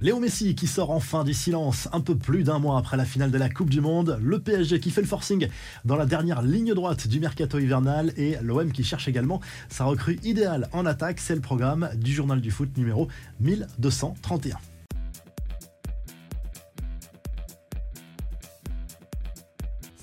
Léo Messi qui sort enfin du silence un peu plus d'un mois après la finale de la Coupe du Monde, le PSG qui fait le forcing dans la dernière ligne droite du mercato hivernal et l'OM qui cherche également sa recrue idéale en attaque, c'est le programme du journal du foot numéro 1231.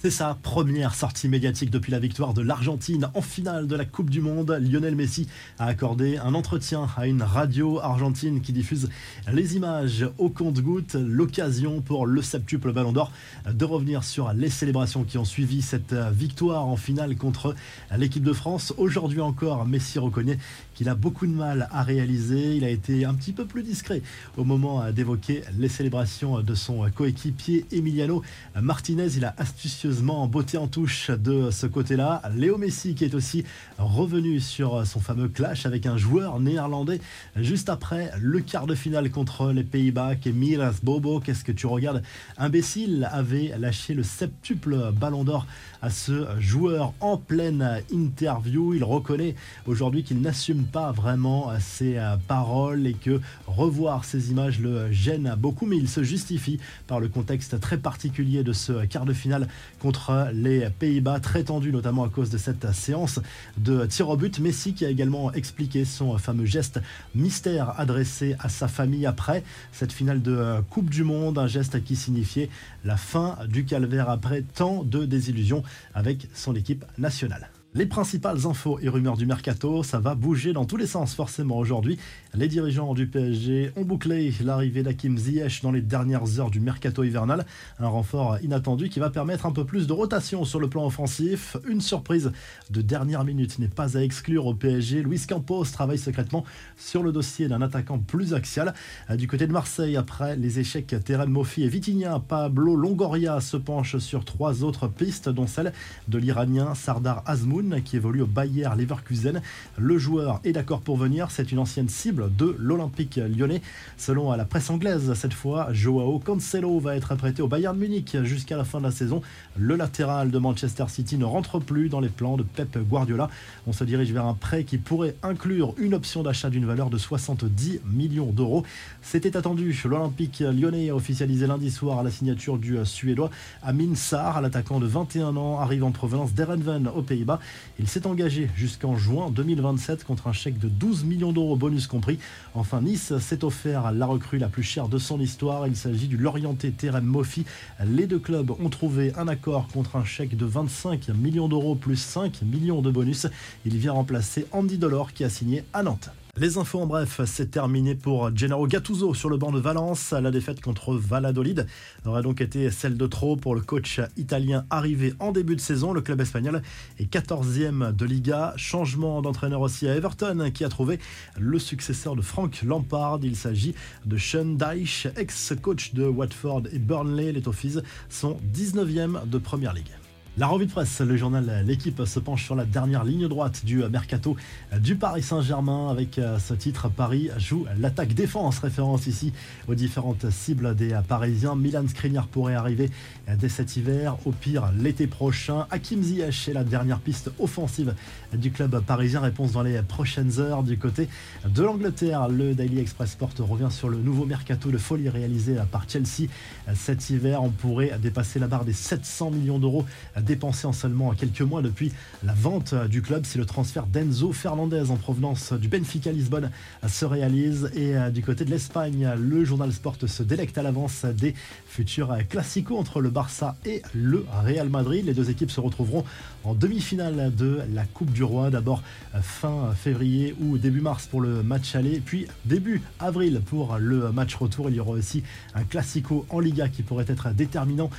C'est sa première sortie médiatique depuis la victoire de l'Argentine en finale de la Coupe du Monde. Lionel Messi a accordé un entretien à une radio argentine qui diffuse les images au compte-goutte. L'occasion pour le septuple Ballon d'Or de revenir sur les célébrations qui ont suivi cette victoire en finale contre l'équipe de France. Aujourd'hui encore, Messi reconnaît qu'il a beaucoup de mal à réaliser. Il a été un petit peu plus discret au moment d'évoquer les célébrations de son coéquipier Emiliano Martinez. Il a astucieusement beauté en touche de ce côté-là. Léo Messi qui est aussi revenu sur son fameux clash avec un joueur néerlandais juste après le quart de finale contre les Pays-Bas. Miras Bobo, qu'est-ce que tu regardes? Imbécile avait lâché le septuple ballon d'or à ce joueur en pleine interview. Il reconnaît aujourd'hui qu'il n'assume pas vraiment ses paroles et que revoir ces images le gêne beaucoup, mais il se justifie par le contexte très particulier de ce quart de finale contre les Pays-Bas, très tendu notamment à cause de cette séance de tir au but. Messi qui a également expliqué son fameux geste mystère adressé à sa famille après cette finale de Coupe du Monde, un geste qui signifiait la fin du calvaire après tant de désillusions avec son équipe nationale. Les principales infos et rumeurs du mercato, ça va bouger dans tous les sens forcément aujourd'hui. Les dirigeants du PSG ont bouclé l'arrivée d'Hakim Ziyech dans les dernières heures du mercato hivernal, un renfort inattendu qui va permettre un peu plus de rotation sur le plan offensif. Une surprise de dernière minute n'est pas à exclure au PSG. Luis Campos travaille secrètement sur le dossier d'un attaquant plus axial. Du côté de Marseille, après les échecs Terem Mofi et Vitinha, Pablo Longoria se penche sur trois autres pistes, dont celle de l'Iranien Sardar Azmoun qui évolue au Bayer Leverkusen. Le joueur est d'accord pour venir, c'est une ancienne cible de l'Olympique lyonnais. Selon la presse anglaise, cette fois, Joao Cancelo va être prêté au Bayern Munich jusqu'à la fin de la saison. Le latéral de Manchester City ne rentre plus dans les plans de Pep Guardiola. On se dirige vers un prêt qui pourrait inclure une option d'achat d'une valeur de 70 millions d'euros. C'était attendu. L'Olympique lyonnais a officialisé lundi soir la signature du Suédois Amin Sarr, l'attaquant de 21 ans, arrive en provenance d'Erenven aux Pays-Bas. Il s'est engagé jusqu'en juin 2027 contre un chèque de 12 millions d'euros bonus compris. Enfin, Nice s'est offert la recrue la plus chère de son histoire. Il s'agit du Lorienté Terem Mofi. Les deux clubs ont trouvé un accord contre un chèque de 25 millions d'euros plus 5 millions de bonus. Il vient remplacer Andy Delors qui a signé à Nantes. Les infos en bref, c'est terminé pour Gennaro Gattuso sur le banc de Valence. La défaite contre Valladolid aurait donc été celle de trop pour le coach italien arrivé en début de saison. Le club espagnol est 14e de Liga. Changement d'entraîneur aussi à Everton qui a trouvé le successeur de Frank Lampard. Il s'agit de Sean Dyche, ex-coach de Watford et Burnley. Les Toffees sont 19e de Première Ligue. La revue de presse, le journal L'équipe se penche sur la dernière ligne droite du mercato du Paris Saint-Germain avec euh, ce titre Paris joue l'attaque défense, référence ici aux différentes cibles des Parisiens. Milan Skriniar pourrait arriver dès cet hiver, au pire l'été prochain. Hakim Ziyech est la dernière piste offensive du club parisien. Réponse dans les prochaines heures du côté de l'Angleterre. Le Daily Express Sport revient sur le nouveau mercato de folie réalisé par Chelsea cet hiver. On pourrait dépasser la barre des 700 millions d'euros dépensé en seulement quelques mois depuis la vente du club. Si le transfert d'Enzo Fernandez en provenance du Benfica Lisbonne se réalise. Et euh, du côté de l'Espagne, le journal Sport se délecte à l'avance des futurs classicos entre le Barça et le Real Madrid. Les deux équipes se retrouveront en demi-finale de la Coupe du Roi. D'abord euh, fin février ou début mars pour le match aller, puis début avril pour le match retour. Il y aura aussi un classico en Liga qui pourrait être déterminant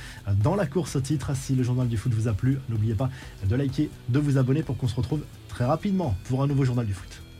dans la course au titre. Si le journal du foot vous a plu, n'oubliez pas de liker, de vous abonner pour qu'on se retrouve très rapidement pour un nouveau journal du foot.